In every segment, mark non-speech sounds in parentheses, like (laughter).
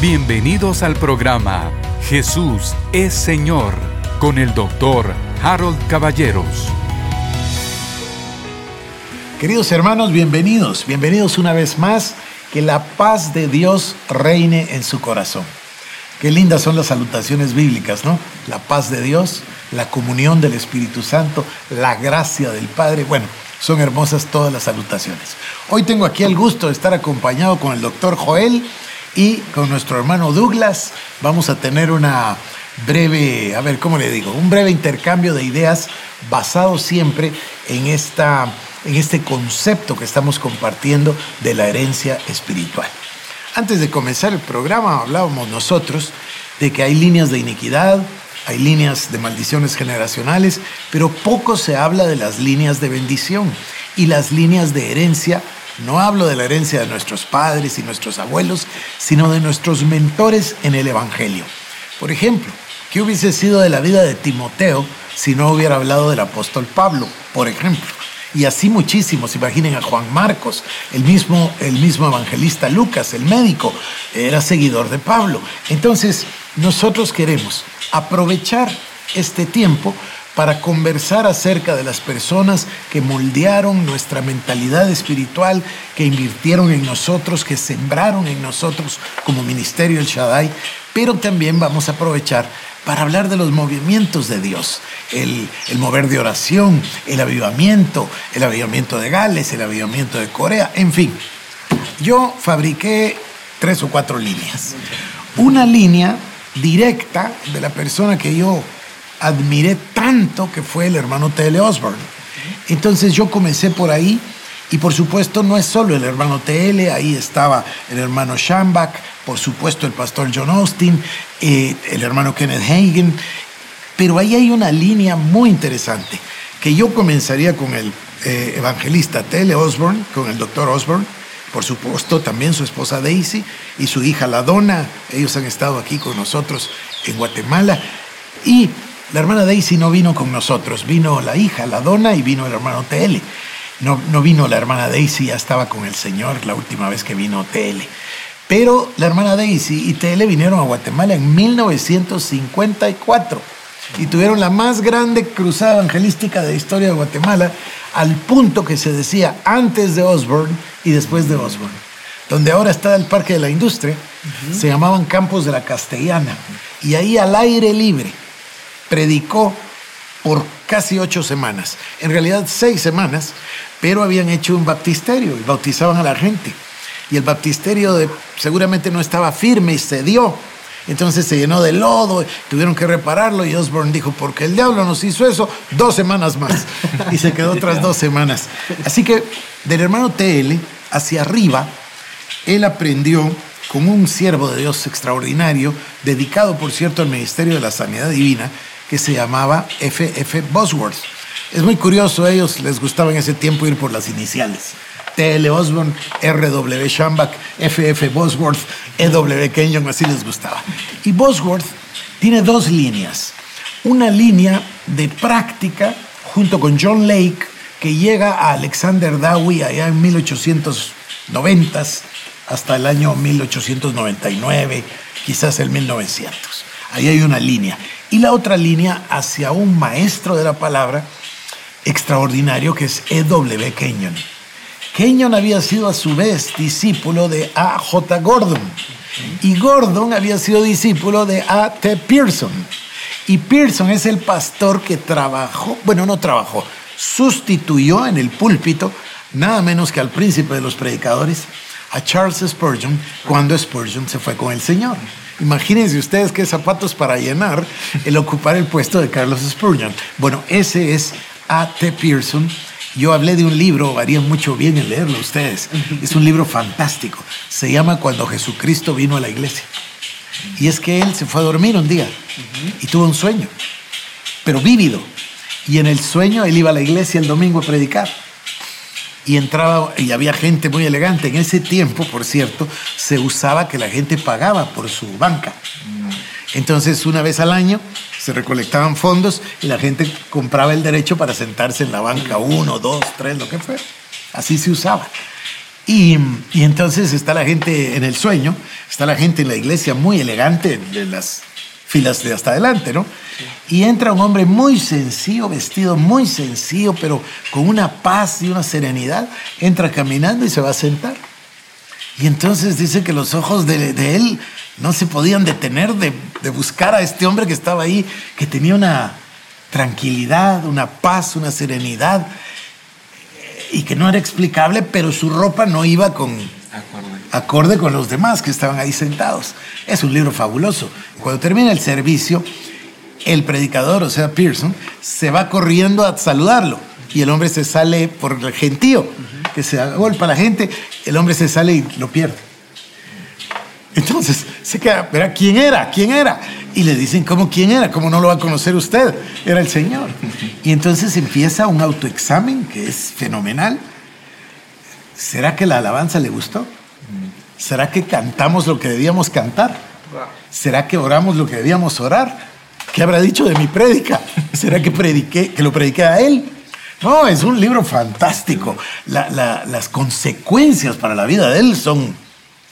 Bienvenidos al programa Jesús es Señor con el doctor Harold Caballeros. Queridos hermanos, bienvenidos, bienvenidos una vez más. Que la paz de Dios reine en su corazón. Qué lindas son las salutaciones bíblicas, ¿no? La paz de Dios, la comunión del Espíritu Santo, la gracia del Padre. Bueno, son hermosas todas las salutaciones. Hoy tengo aquí el gusto de estar acompañado con el doctor Joel y con nuestro hermano Douglas. Vamos a tener una breve, a ver, ¿cómo le digo? Un breve intercambio de ideas basado siempre en, esta, en este concepto que estamos compartiendo de la herencia espiritual. Antes de comenzar el programa hablábamos nosotros de que hay líneas de iniquidad, hay líneas de maldiciones generacionales, pero poco se habla de las líneas de bendición y las líneas de herencia. No hablo de la herencia de nuestros padres y nuestros abuelos, sino de nuestros mentores en el Evangelio. Por ejemplo, ¿qué hubiese sido de la vida de Timoteo si no hubiera hablado del apóstol Pablo, por ejemplo? Y así muchísimos, imaginen a Juan Marcos, el mismo, el mismo evangelista Lucas, el médico, era seguidor de Pablo. Entonces, nosotros queremos aprovechar este tiempo para conversar acerca de las personas que moldearon nuestra mentalidad espiritual, que invirtieron en nosotros, que sembraron en nosotros como Ministerio El Shaddai, pero también vamos a aprovechar para hablar de los movimientos de Dios, el, el, mover de oración, el avivamiento, el avivamiento de Gales, el avivamiento de Corea, en fin. Yo fabriqué tres o cuatro líneas. Una línea directa de la persona que yo admiré tanto, que fue el hermano T.L. Osborne. Entonces yo comencé por ahí y por supuesto no es solo el hermano T.L., ahí estaba el hermano Shambach, por supuesto el pastor John Austin, eh, el hermano Kenneth Hagen, pero ahí hay una línea muy interesante, que yo comenzaría con el eh, evangelista T.L. Osborne, con el doctor Osborne, por supuesto también su esposa Daisy y su hija La Donna, ellos han estado aquí con nosotros en Guatemala, y la hermana Daisy no vino con nosotros, vino la hija, la Donna, y vino el hermano TL. No, no vino la hermana Daisy, ya estaba con el Señor la última vez que vino TL. Pero la hermana Daisy y TL vinieron a Guatemala en 1954 y tuvieron la más grande cruzada evangelística de la historia de Guatemala, al punto que se decía antes de Osborne y después de Osborne. Donde ahora está el Parque de la Industria, se llamaban Campos de la Castellana. Y ahí al aire libre, predicó por casi ocho semanas, en realidad seis semanas, pero habían hecho un baptisterio y bautizaban a la gente. Y el baptisterio de, seguramente no estaba firme y cedió. Entonces se llenó de lodo, tuvieron que repararlo y Osborne dijo, porque el diablo nos hizo eso, dos semanas más. Y se quedó otras dos semanas. Así que del hermano TL hacia arriba, él aprendió como un siervo de Dios extraordinario, dedicado por cierto al ministerio de la sanidad divina, que se llamaba FF Bosworth. Es muy curioso, a ellos les gustaba en ese tiempo ir por las iniciales. T.L. Osborne, R.W. Shambach, F.F. Bosworth, E.W. Kenyon, así les gustaba. Y Bosworth tiene dos líneas. Una línea de práctica junto con John Lake, que llega a Alexander Dowie allá en 1890 hasta el año 1899, quizás el 1900. Ahí hay una línea y la otra línea hacia un maestro de la palabra extraordinario que es E.W. Kenyon. Kenyon había sido a su vez discípulo de A.J. Gordon y Gordon había sido discípulo de A.T. Pearson. Y Pearson es el pastor que trabajó, bueno, no trabajó, sustituyó en el púlpito nada menos que al príncipe de los predicadores, a Charles Spurgeon, cuando Spurgeon se fue con el Señor. Imagínense ustedes qué zapatos para llenar el ocupar el puesto de Carlos Spurgeon. Bueno, ese es A.T. Pearson. Yo hablé de un libro, harían mucho bien en leerlo ustedes. Es un libro fantástico. Se llama Cuando Jesucristo vino a la iglesia. Y es que él se fue a dormir un día y tuvo un sueño, pero vívido. Y en el sueño él iba a la iglesia el domingo a predicar y entraba y había gente muy elegante. En ese tiempo, por cierto, se usaba que la gente pagaba por su banca. Entonces, una vez al año se recolectaban fondos y la gente compraba el derecho para sentarse en la banca, uno, dos, tres, lo que fuera. Así se usaba. Y, y, entonces está la gente en el sueño, está la gente en la iglesia muy elegante, de las filas de hasta adelante, ¿no? Y entra un hombre muy sencillo, vestido muy sencillo, pero con una paz y una serenidad, entra caminando y se va a sentar. Y entonces dice que los ojos de, de él no se podían detener de, de buscar a este hombre que estaba ahí, que tenía una tranquilidad, una paz, una serenidad, y que no era explicable, pero su ropa no iba con acorde. con los demás que estaban ahí sentados. Es un libro fabuloso. Cuando termina el servicio, el predicador, o sea, Pearson, se va corriendo a saludarlo y el hombre se sale por el gentío, que se agolpa la gente, el hombre se sale y lo pierde. Entonces se queda, verá, ¿quién era? ¿Quién era? Y le dicen, ¿cómo quién era? ¿Cómo no lo va a conocer usted? Era el Señor. Y entonces empieza un autoexamen que es fenomenal. ¿Será que la alabanza le gustó? ¿Será que cantamos lo que debíamos cantar? ¿Será que oramos lo que debíamos orar? ¿Qué habrá dicho de mi prédica? (laughs) ¿Será que prediqué, que lo prediqué a él? No, es un libro fantástico. las consecuencias para la vida de él son...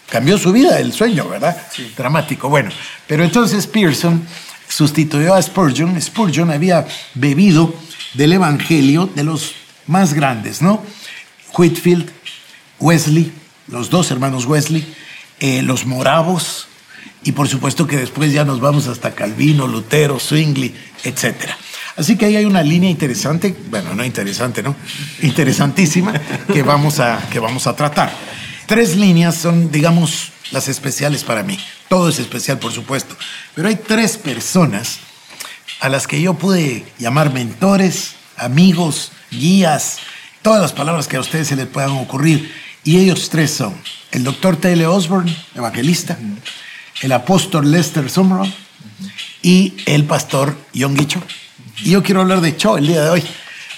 Cambió su vida, el sueño, ¿verdad? Sí. Dramático. Bueno, pero entonces Pearson sustituyó a Spurgeon. Spurgeon había bebido del Evangelio de los más grandes, ¿no? Whitfield, Wesley, los dos hermanos Wesley, eh, los moravos, y por supuesto que después ya nos vamos hasta Calvino, Lutero, Zwingli, etc. Así que ahí hay una línea interesante, bueno, no interesante, ¿no? Interesantísima que vamos a, que vamos a tratar. Tres líneas son, digamos, las especiales para mí. Todo es especial, por supuesto. Pero hay tres personas a las que yo pude llamar mentores, amigos, guías, todas las palabras que a ustedes se les puedan ocurrir. Y ellos tres son el doctor Taylor Osborne, evangelista, el apóstol Lester Sumrall y el pastor John Cho. Y yo quiero hablar de Cho el día de hoy.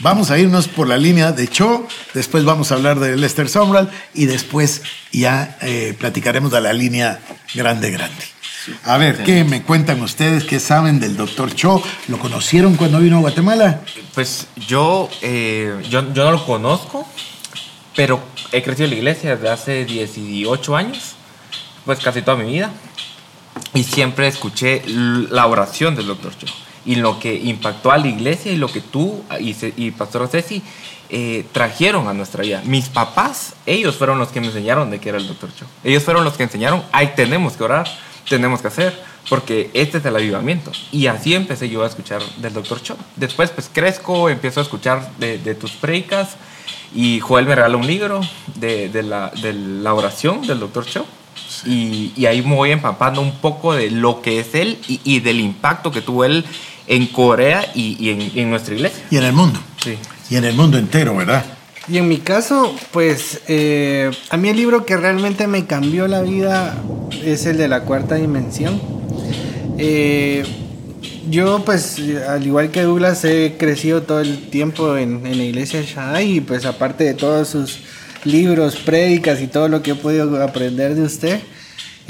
Vamos a irnos por la línea de Cho, después vamos a hablar de Lester Sumrall y después ya eh, platicaremos de la línea grande, grande. A ver, ¿qué me cuentan ustedes? ¿Qué saben del doctor Cho? ¿Lo conocieron cuando vino a Guatemala? Pues yo, eh, yo, yo no lo conozco, pero he crecido en la iglesia desde hace 18 años, pues casi toda mi vida y siempre escuché la oración del doctor Cho y lo que impactó a la iglesia y lo que tú y, y Pastor Ceci eh, trajeron a nuestra vida. Mis papás, ellos fueron los que me enseñaron de qué era el doctor Cho. Ellos fueron los que enseñaron, ahí tenemos que orar, tenemos que hacer, porque este es el avivamiento. Y así empecé yo a escuchar del doctor Cho. Después pues crezco, empiezo a escuchar de, tus predicas y Joel me regaló un libro de, de, la, de la oración del doctor Cho y, ahí me voy empapando un poco de lo que es él y, del impacto que tuvo él en Corea y, en, nuestra iglesia. Y en el mundo. Sí. Y en el mundo entero, ¿verdad? Y en mi caso, pues eh, a mí el libro que realmente me cambió la vida es el de la cuarta dimensión. Eh, yo pues al igual que Douglas he crecido todo el tiempo en, en la iglesia de Shaddai y pues aparte de todos sus libros, prédicas y todo lo que he podido aprender de usted.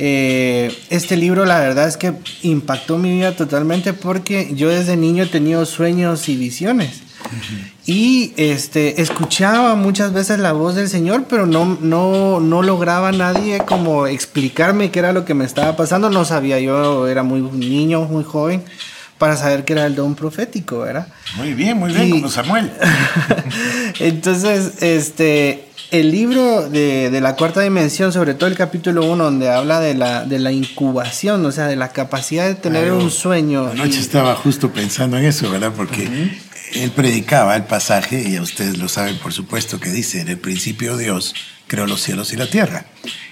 Eh, este libro la verdad es que impactó mi vida totalmente porque yo desde niño he tenido sueños y visiones. Y este, escuchaba muchas veces la voz del Señor, pero no, no, no lograba nadie como explicarme qué era lo que me estaba pasando. No sabía, yo era muy niño, muy joven, para saber qué era el don profético, ¿verdad? Muy bien, muy bien, como Samuel. (laughs) Entonces, este, el libro de, la cuarta dimensión, sobre todo el capítulo 1, donde habla de la, de la incubación, o sea, de la capacidad de tener un sueño. Anoche estaba justo pensando en eso, ¿verdad? Porque él predicaba el pasaje, y ustedes lo saben, por supuesto, que dice, en el principio Dios creó los cielos y la tierra.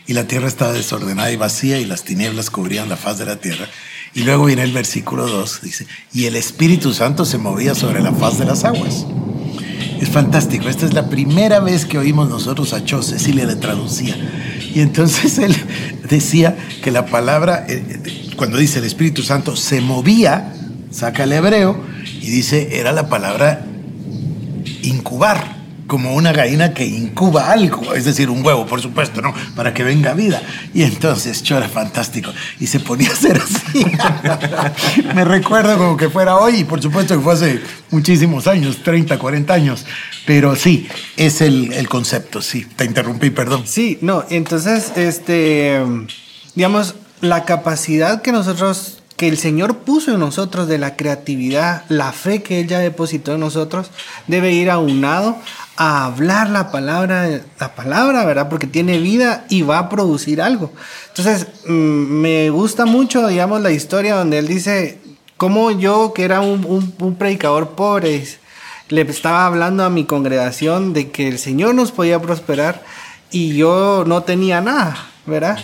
Y la tierra estaba desordenada y vacía, y las tinieblas cubrían la faz de la tierra. Y luego viene el versículo 2, dice, y el Espíritu Santo se movía sobre la faz de las aguas. Es fantástico. Esta es la primera vez que oímos nosotros a Cho. Cecilia le traducía. Y entonces él (laughs) decía que la palabra, eh, cuando dice el Espíritu Santo, se movía, saca el hebreo, y dice, era la palabra incubar. Como una gallina que incuba algo, es decir, un huevo, por supuesto, ¿no? Para que venga vida. Y entonces Cho era fantástico y se ponía a hacer así. (laughs) Me recuerdo como que fuera hoy y por supuesto que fue hace muchísimos años, 30, 40 años. Pero sí, es el, el concepto, sí. Te interrumpí, perdón. Sí, no, entonces, este, digamos, la capacidad que nosotros que el Señor puso en nosotros de la creatividad, la fe que Él ya depositó en nosotros, debe ir aunado a hablar la palabra, la palabra, ¿verdad? Porque tiene vida y va a producir algo. Entonces, mm, me gusta mucho, digamos, la historia donde Él dice, como yo, que era un, un predicador pobre, le estaba hablando a mi congregación de que el Señor nos podía prosperar y yo no tenía nada, ¿verdad?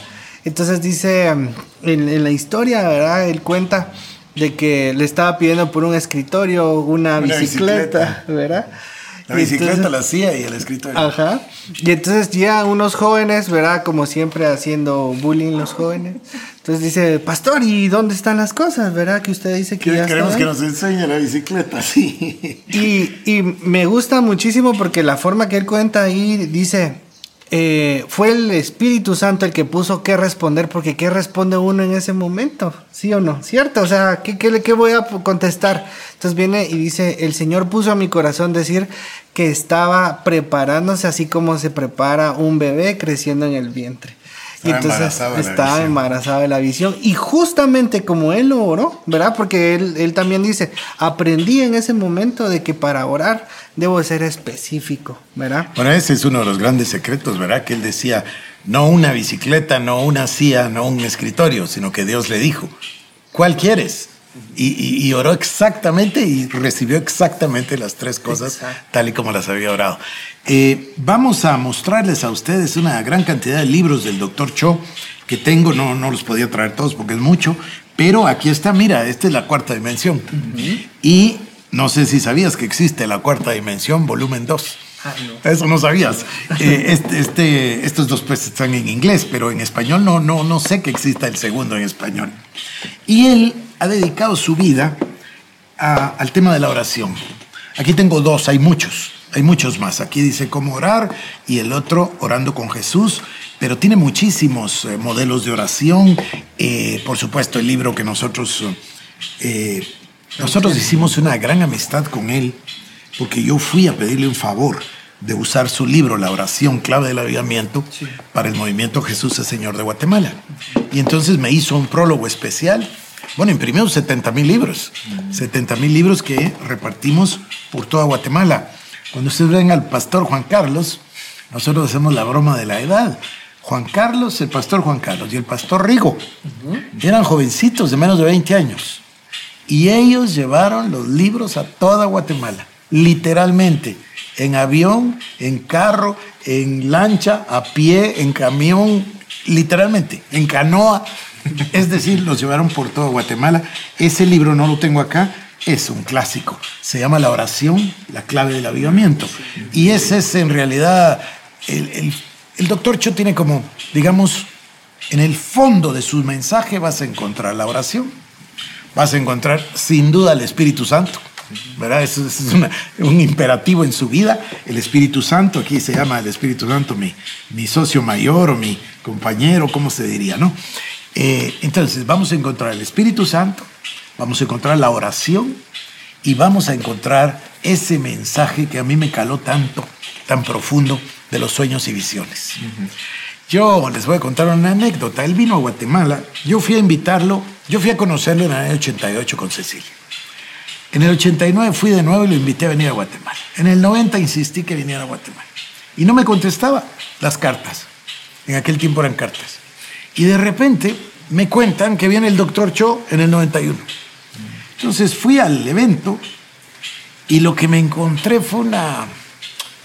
Entonces dice, um, en, la historia, ¿verdad? Él cuenta de que le estaba pidiendo por un escritorio una, bicicleta, ¿verdad? La bicicleta la hacía y el escritorio. Ajá. Y entonces ya unos jóvenes, ¿verdad? Como siempre haciendo bullying los jóvenes. Entonces dice, pastor, ¿y dónde están las cosas? ¿Verdad? Que usted dice que ya Queremos que nos enseñe la bicicleta, sí. Y, y me gusta muchísimo porque la forma que él cuenta ahí dice, eh, fue el Espíritu Santo el que puso qué responder, porque qué responde uno en ese momento, ¿sí o no? ¿Cierto? O sea, ¿qué, voy a contestar? Entonces viene y dice, el Señor puso a mi corazón decir que estaba preparándose así como se prepara un bebé creciendo en el vientre. Y entonces estaba embarazada de la visión. Y justamente como él lo oró, ¿verdad? Porque él, él también dice, aprendí en ese momento de que para orar debo ser específico, ¿verdad? Bueno, ese es uno de los grandes secretos, ¿verdad? Que él decía, no una bicicleta, no una silla, no un escritorio, sino que Dios le dijo, ¿cuál quieres? Y, oró exactamente y recibió exactamente las tres cosas tal y como las había orado. Eh, vamos a mostrarles a ustedes una gran cantidad de libros del doctor Cho que tengo, no, no los podía traer todos porque es mucho, pero aquí está, mira, esta es la cuarta dimensión. Y no sé si sabías que existe la cuarta dimensión, volumen 2. Ah, Eso no sabías. (laughs) Eh, este, este, estos dos pues están en inglés, pero en español no, no, no sé que exista el segundo en español. Y él ha dedicado su vida al tema de la oración. Aquí tengo dos, hay muchos, hay muchos más. Aquí dice cómo orar y el otro orando con Jesús, pero tiene muchísimos eh, modelos de oración. Eh, por supuesto, el libro que nosotros nosotros hicimos una gran amistad con él porque yo fui a pedirle un favor de usar su libro, La oración clave del avivamiento, para el movimiento Jesús es Señor de Guatemala. Y entonces me hizo un prólogo especial. Bueno, imprimió 70 mil libros, 70 mil libros que repartimos por toda Guatemala. Cuando ustedes ven al pastor Juan Carlos, nosotros hacemos la broma de la edad. Juan Carlos, el pastor Juan Carlos y el pastor Rigo eran jovencitos de menos de 20 años. Y ellos llevaron los libros a toda Guatemala, literalmente, en avión, en carro, en lancha, a pie, en camión, literalmente, en canoa. Es decir, los llevaron por toda Guatemala. Ese libro no lo tengo acá, es un clásico. Se llama La oración, la clave del avivamiento. Y ese es en realidad, el, el doctor Cho tiene como, digamos, en el fondo de su mensaje vas a encontrar la oración vas a encontrar sin duda el Espíritu Santo. ¿verdad? Eso, es un imperativo en su vida. El Espíritu Santo, aquí se llama el Espíritu Santo mi, mi socio mayor o mi compañero, ¿cómo se diría? ¿no? Eh, entonces, vamos a encontrar el Espíritu Santo, vamos a encontrar la oración y vamos a encontrar ese mensaje que a mí me caló tanto, tan profundo de los sueños y visiones. Yo les voy a contar una anécdota. Él vino a Guatemala, yo fui a invitarlo, yo fui a conocerlo en el año 88 con Cecilia. En el 89 fui de nuevo y lo invité a venir a Guatemala. En el 90 insistí que viniera a Guatemala. Y no me contestaba las cartas. En aquel tiempo eran cartas. Y de repente me cuentan que viene el doctor Cho en el 91. Entonces fui al evento y lo que me encontré fue una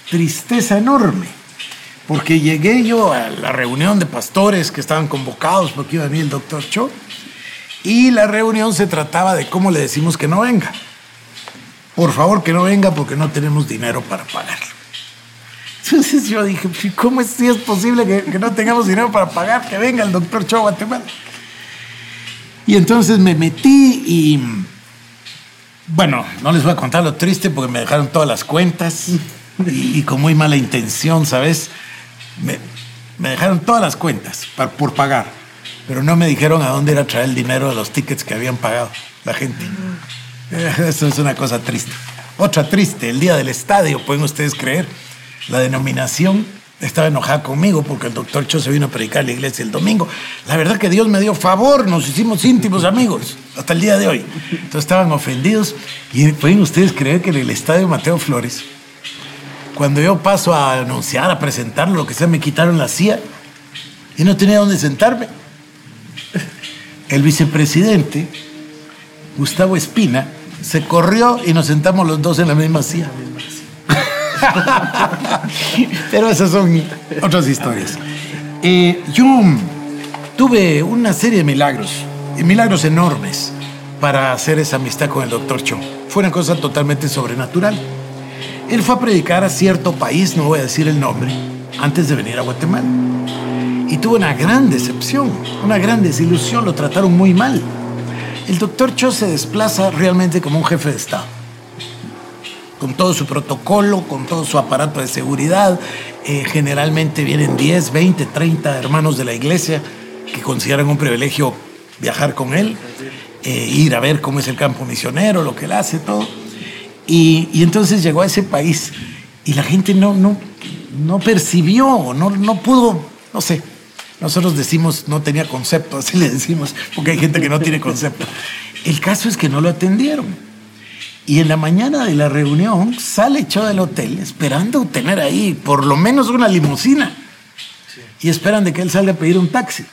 tristeza enorme porque llegué yo a la reunión de pastores que estaban convocados porque iba a venir el doctor Cho, y la reunión se trataba de cómo le decimos que no venga. Por favor, que no venga porque no tenemos dinero para pagarlo. Entonces yo dije, ¿cómo es, si es posible que, no tengamos dinero para pagar que venga el doctor Cho a Guatemala? Y entonces me metí y, bueno, no les voy a contar lo triste porque me dejaron todas las cuentas y, y con muy mala intención, ¿sabes? Me, me dejaron todas las cuentas pa- por pagar, pero no me dijeron a dónde ir a traer el dinero de los tickets que habían pagado la gente. (laughs) Eso es una cosa triste. Otra triste, el día del estadio, pueden ustedes creer, la denominación estaba enojada conmigo porque el doctor Cho se vino a predicar a la iglesia el domingo. La verdad que Dios me dio favor, nos hicimos íntimos amigos hasta el día de hoy. Entonces estaban ofendidos y pueden ustedes creer que en el estadio Mateo Flores, cuando yo paso a anunciar, a presentarlo, lo que sea, me quitaron la silla y no tenía dónde sentarme. El vicepresidente, Gustavo Espina, se corrió y nos sentamos los dos en la misma silla. (laughs) Pero esas son otras historias. Eh, yo tuve una serie de milagros, milagros enormes, para hacer esa amistad con el doctor Cho. Fue una cosa totalmente sobrenatural. Él fue a predicar a cierto país, no voy a decir el nombre, antes de venir a Guatemala. Y tuvo una gran decepción, una gran desilusión, lo trataron muy mal. El doctor Cho se desplaza realmente como un jefe de Estado con todo su protocolo, con todo su aparato de seguridad. Eh, generalmente vienen 10, 20, 30 hermanos de la iglesia que consideran un privilegio viajar con él, eh, ir a ver cómo es el campo misionero, lo que él hace, todo. Y, y entonces llegó a ese país y la gente no, no, no percibió, no, no pudo, no sé. Nosotros decimos no tenía concepto, así le decimos, porque hay gente que no tiene concepto. El caso es que no lo atendieron. Y en la mañana de la reunión sale echado del hotel esperando tener ahí por lo menos una limusina. Y esperan de que él salga a pedir un taxi.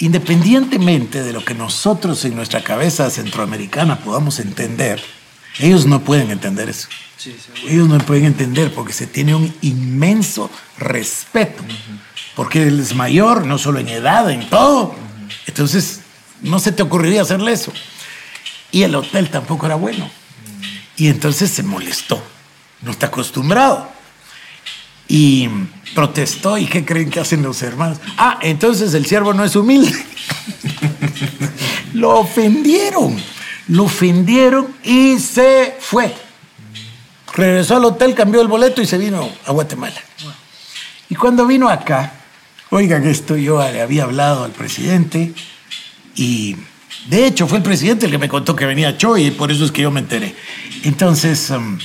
Independientemente de lo que nosotros en nuestra cabeza centroamericana podamos entender, ellos no pueden entender eso. Ellos no pueden entender porque se tiene un inmenso respeto. Porque él es mayor, no solo en edad, en todo. Entonces, no se te ocurriría hacerle eso. Y el hotel tampoco era bueno. Y entonces se molestó. No está acostumbrado. Y protestó. ¿Y qué creen que hacen los hermanos? Ah, entonces el siervo no es humilde. (laughs) lo ofendieron. Lo ofendieron y se fue. Regresó al hotel, cambió el boleto y se vino a Guatemala. Y cuando vino acá, oigan esto, yo le había hablado al presidente y de hecho fue el presidente el que me contó que venía Cho y por eso es que yo me enteré. Entonces um,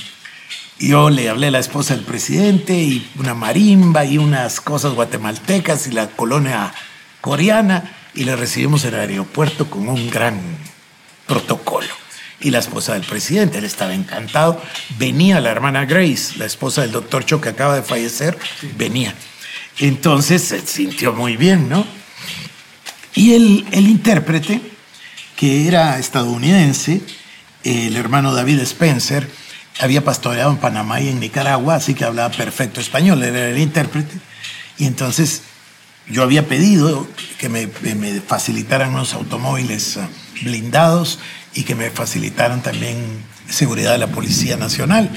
yo le hablé a la esposa del presidente y una marimba y unas cosas guatemaltecas y la colonia coreana y le recibimos en el aeropuerto con un gran protocolo. Y la esposa del presidente, él estaba encantado. Venía la hermana Grace, la esposa del doctor Cho que acaba de fallecer, venía. Entonces se sintió muy bien, ¿no? Y el, el intérprete, que era estadounidense, el hermano David Spencer, había pastoreado en Panamá y en Nicaragua, así que hablaba perfecto español, era el intérprete. Y entonces yo había pedido que me, facilitaran unos automóviles ah, blindados y que me facilitaran también seguridad de la Policía Nacional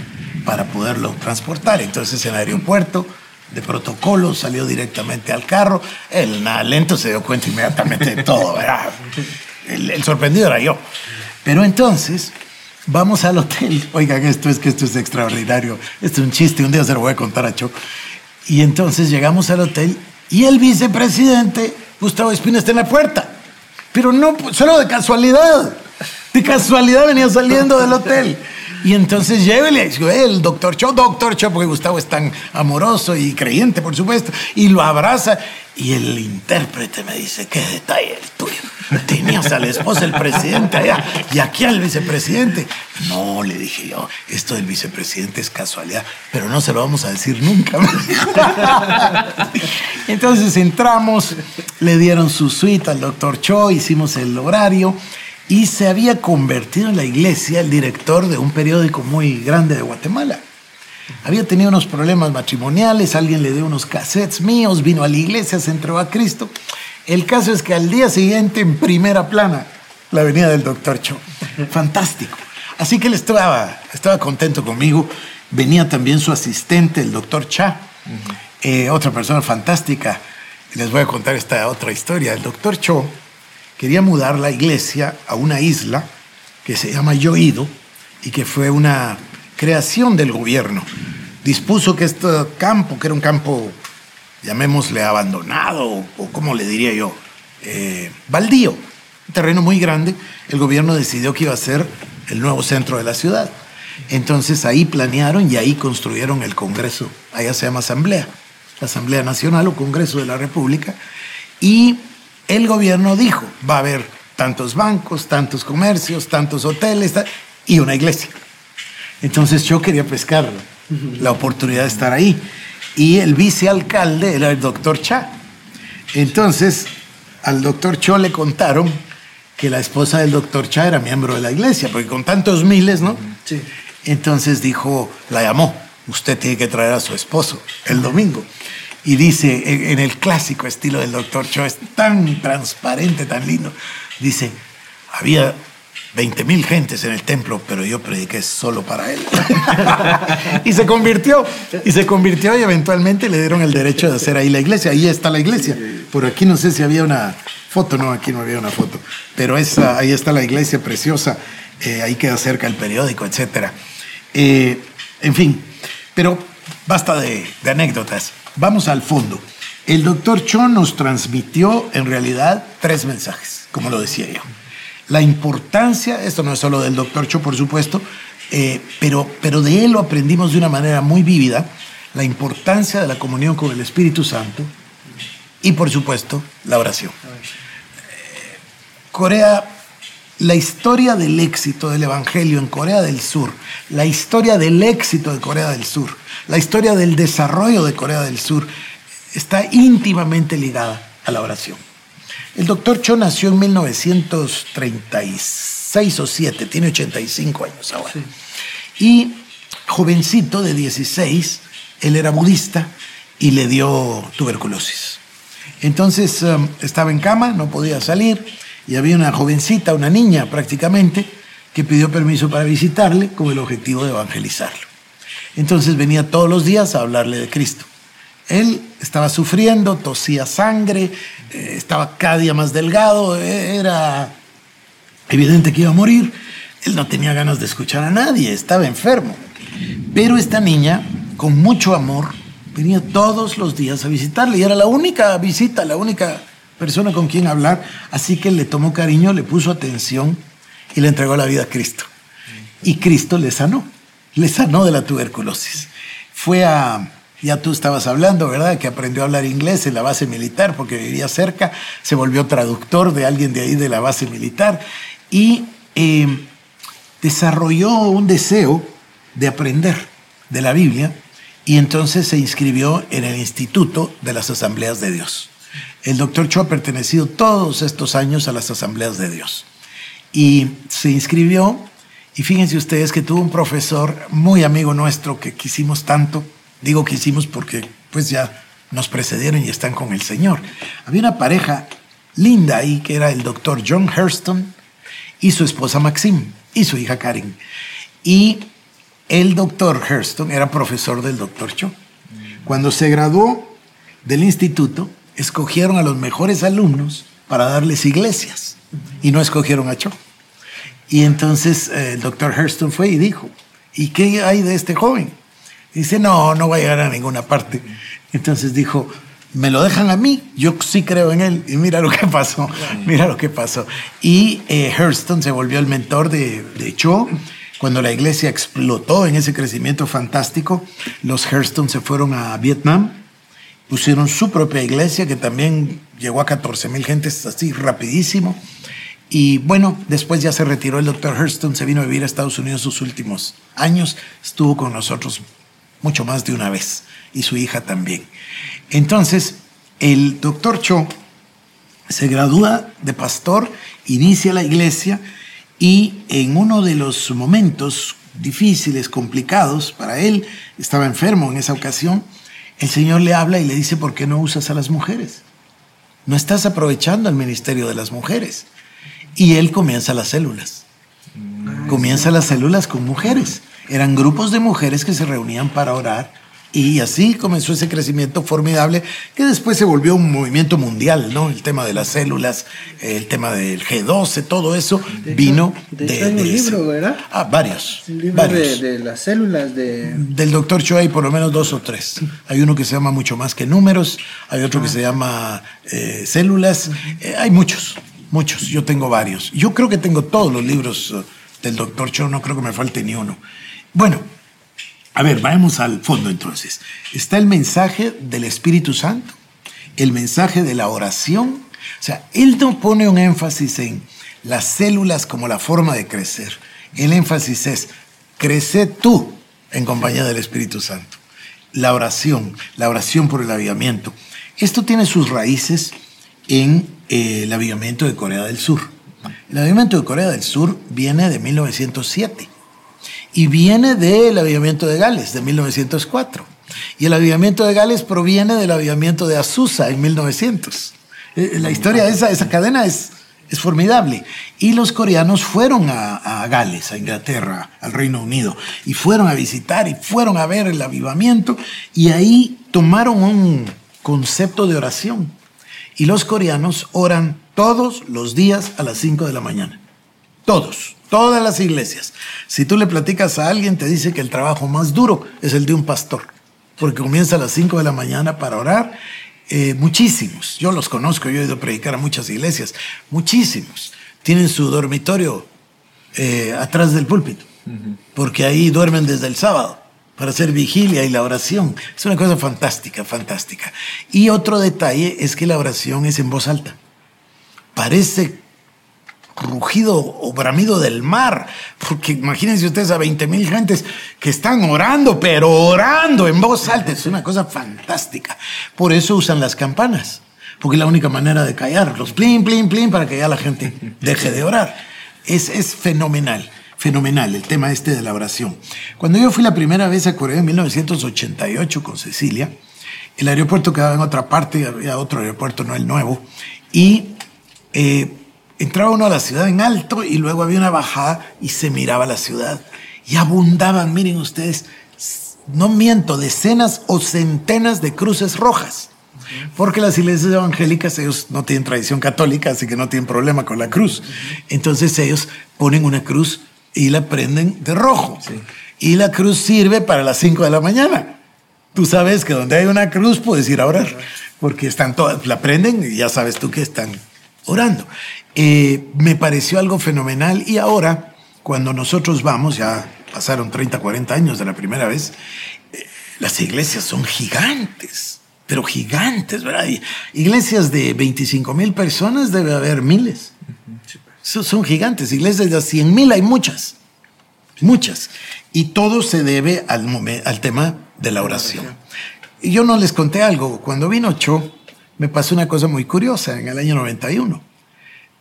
para poderlo transportar. Entonces en el aeropuerto de protocolo salió directamente al carro. El lento se dio cuenta inmediatamente de todo, ¿verdad? El, sorprendido era yo. Pero entonces vamos al hotel. (laughs) Oigan, esto es que esto es extraordinario. Esto es un chiste, un día se lo voy a contar a Cho. Y entonces llegamos al hotel y el vicepresidente, Gustavo Espina, está en la puerta. Pero no, solo de casualidad. De casualidad venía saliendo del hotel. Y entonces llévele, el doctor Cho, doctor Cho, porque Gustavo es tan amoroso y creyente, por supuesto, y lo abraza. Y el intérprete me dice, qué detalle el tuyo. Tenías a la esposa del presidente allá y aquí al vicepresidente. No, le dije yo, esto del vicepresidente es casualidad, pero no se lo vamos a decir nunca. (laughs) Entonces entramos, le dieron su suite al doctor Cho, hicimos el horario y se había convertido en la iglesia el director de un periódico muy grande de Guatemala. Había tenido unos problemas matrimoniales, alguien le dio unos cassettes míos, vino a la iglesia, se entregó a Cristo. El caso es que al día siguiente, en primera plana, la venida del doctor Cho. Fantástico. Así que él estaba, estaba contento conmigo. Venía también su asistente, el doctor Cha, eh, otra persona fantástica. Les voy a contar esta otra historia. El doctor Cho quería mudar la iglesia a una isla que se llama Yoido y que fue una creación del gobierno dispuso que este campo, que era un campo, llamémosle abandonado, o como le diría yo, eh, baldío, un terreno muy grande, el gobierno decidió que iba a ser el nuevo centro de la ciudad. Entonces ahí planearon y ahí construyeron el Congreso, allá se llama Asamblea, la Asamblea Nacional o Congreso de la República, y el gobierno dijo, va a haber tantos bancos, tantos comercios, tantos hoteles y una iglesia. Entonces yo quería pescar la oportunidad de estar ahí. Y el vicealcalde era el doctor Cha. Entonces al doctor Cho le contaron que la esposa del doctor Cha era miembro de la iglesia, porque con tantos miles, ¿no? Sí. Entonces dijo, la llamó, usted tiene que traer a su esposo el domingo. Y dice, en el clásico estilo del doctor Cho, es tan transparente, tan lindo, dice, había 20 mil gentes en el templo, pero yo prediqué solo para él. (laughs) y se convirtió, y se convirtió y eventualmente le dieron el derecho de hacer ahí la iglesia. Ahí está la iglesia. Por aquí no sé si había una foto, no, aquí no había una foto, pero esa, ahí está la iglesia preciosa, eh, ahí queda cerca el periódico, etc. Eh, en fin, pero basta de, de anécdotas. Vamos al fondo. El doctor Cho nos transmitió en realidad tres mensajes, como lo decía yo la importancia, esto no es solo del doctor Cho, por supuesto, eh, pero, pero de él lo aprendimos de una manera muy vívida, la importancia de la comunión con el Espíritu Santo y, por supuesto, la oración. Eh, Corea, la historia del éxito del Evangelio en Corea del Sur, la historia del éxito de Corea del Sur, la historia del desarrollo de Corea del Sur, está íntimamente ligada a la oración. El doctor Cho nació en 1936 o 7, tiene 85 años ahora. Y jovencito de 16, él era budista y le dio tuberculosis. Entonces um, estaba en cama, no podía salir y había una jovencita, una niña prácticamente, que pidió permiso para visitarle con el objetivo de evangelizarlo. Entonces venía todos los días a hablarle de Cristo. Él estaba sufriendo, tosía sangre, eh, estaba cada día más delgado, eh, era evidente que iba a morir. Él no tenía ganas de escuchar a nadie, estaba enfermo. Pero esta niña, con mucho amor, venía todos los días a visitarle y era la única visita, la única persona con quien hablar. Así que le tomó cariño, le puso atención y le entregó la vida a Cristo. Y Cristo le sanó, le sanó de la tuberculosis. Fue a ya tú estabas hablando, ¿verdad? Que aprendió a hablar inglés en la base militar porque vivía cerca, se volvió traductor de alguien de ahí de la base militar y em, desarrolló un deseo de aprender de la Biblia y entonces se inscribió en el Instituto de las Asambleas de Dios. El doctor Cho ha pertenecido todos estos años a las Asambleas de Dios y se inscribió y fíjense ustedes que tuvo un profesor muy amigo nuestro que quisimos tanto, Digo que hicimos porque pues ya nos precedieron y están con el Señor. Había una pareja linda ahí que era el doctor John Hurston y su esposa Maxine y su hija Karen. Y el doctor Hurston era profesor del doctor Cho. Cuando se graduó del instituto, escogieron a los mejores alumnos para darles iglesias y no escogieron a Cho. Y entonces eh, el doctor Hurston fue y dijo, ¿y qué hay de este joven? Dice, no, no va a llegar a ninguna parte. Entonces dijo, me lo dejan a mí, yo sí creo en él. Y mira lo que pasó, mira lo que pasó. Y eh, Hurston se volvió el mentor de, de Cho. Cuando la iglesia explotó en ese crecimiento fantástico, los Hurston se fueron a Vietnam, pusieron su propia iglesia que también llegó a 14 mil gentes así rapidísimo. Y bueno, después ya se retiró el doctor Hurston, se vino a vivir a Estados Unidos sus últimos años, estuvo con nosotros mucho más de una vez, y su hija también. Entonces, el doctor Cho se gradúa de pastor, inicia la iglesia y en uno de los momentos difíciles, complicados para él, estaba enfermo en esa ocasión, el Señor le habla y le dice, ¿por qué no usas a las mujeres? No estás aprovechando el ministerio de las mujeres. Y él comienza las células. Comienza las células con mujeres. Eran grupos de mujeres que se reunían para orar Y así comenzó ese crecimiento formidable que después se volvió un movimiento mundial, ¿no? El tema de las células, el tema del G12, todo eso vino de, de, hecho, hay un de ese- libro, ¿verdad? Ah, varios. Un libro varios. de, de las células de... Del doctor Cho hay por lo menos dos o tres. Hay uno que se llama mucho más que números, hay otro que se llama eh, células, eh, hay muchos, muchos. Yo tengo varios. Yo creo que tengo todos los libros eh, del doctor Cho, no creo que me falte ni uno. Bueno, a ver, vayamos al fondo entonces. Está el mensaje del Espíritu Santo, el mensaje de la oración. O sea, él no pone un énfasis en las células como la forma de crecer. El énfasis es, crece tú en compañía del Espíritu Santo. La oración, la oración por el avivamiento. Esto tiene sus raíces en eh, el avivamiento de Corea del Sur. El avivamiento de Corea del Sur viene de 1907 y viene del avivamiento de Gales de 1904. Y el avivamiento de Gales proviene del avivamiento de Azusa en 1900. Eh, La historia de esa, esa cadena es, es formidable. Y los coreanos fueron a, a Gales, a Inglaterra, al Reino Unido, y fueron a visitar y fueron a ver el avivamiento, y ahí tomaron un concepto de oración. Y los coreanos oran todos los días a las 5 de la mañana. Todos, todas las iglesias. Si tú le platicas a alguien, te dice que el trabajo más duro es el de un pastor, porque comienza a las 5 de la mañana para orar. Eh, muchísimos, yo los conozco, yo he ido a predicar a muchas iglesias, muchísimos. Tienen su dormitorio eh, atrás del púlpito, porque ahí duermen desde el sábado para hacer vigilia y la oración. Es una cosa fantástica, fantástica. Y otro detalle es que la oración es en voz alta. Parece rugido o bramido del mar, porque imagínense ustedes a 20 mil gentes que están orando, pero orando en voz alta, es una cosa fantástica. Por eso usan las campanas, porque es la única manera de callar, los plin, plin, plin, para que ya la gente deje de orar. Es, es fenomenal, fenomenal el tema este de la oración. Cuando yo fui la primera vez a Corea en 1988 con Cecilia, el aeropuerto quedaba en otra parte, había otro aeropuerto, no el nuevo, y eh, entraba uno a la ciudad en alto y luego había una bajada y se miraba la ciudad. Y abundaban, miren ustedes, no miento, decenas o centenas de cruces rojas. Porque las iglesias evangélicas, ellos no tienen tradición católica, así que no tienen problema con la cruz. Entonces ellos ponen una cruz y la prenden de rojo. Y la cruz sirve para las 5 de la mañana. Tú sabes que donde hay una cruz puedes ir a orar, porque están todas, la prenden y ya sabes tú que están orando. Eh, me pareció algo fenomenal y ahora, cuando nosotros vamos, ya pasaron 30, 40 años de la primera vez, eh, las iglesias son gigantes, pero gigantes, ¿verdad? Y iglesias de 25 mil personas debe haber miles. So- Son gigantes, iglesias de 100 mil hay muchas, muchas. Y todo se debe al, al tema de la oración. Y yo no les conté algo, cuando vino Cho, me pasó una cosa muy curiosa en el año 91.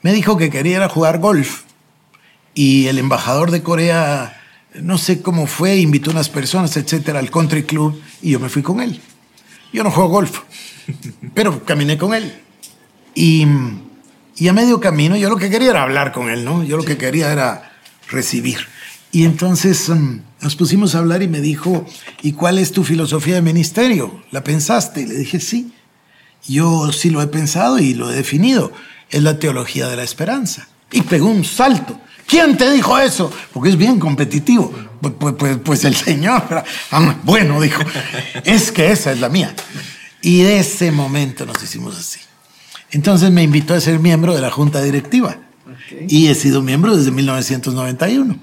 Me dijo que quería ir a jugar golf y el embajador de Corea, no sé cómo fue, invitó unas personas, etcétera, al country club y yo me fui con él. Yo no juego golf, (laughs) pero caminé con él. Y, y a medio camino yo lo que quería era hablar con él, ¿no? Yo lo que quería era recibir. Y entonces mm, nos pusimos a hablar y me dijo, ¿y cuál es tu filosofía de ministerio? ¿La pensaste? Y le dije, sí. Yo sí lo he pensado y lo he definido. Es la teología de la esperanza. Y pegó un salto. ¿Quién te dijo eso? Porque es bien competitivo. Pues, pues- pues- pues el Señor. Ah, bueno, dijo, es que esa es la mía. Y de ese momento nos hicimos así. Entonces me invitó a ser miembro de la junta directiva. Y he sido miembro desde 1991.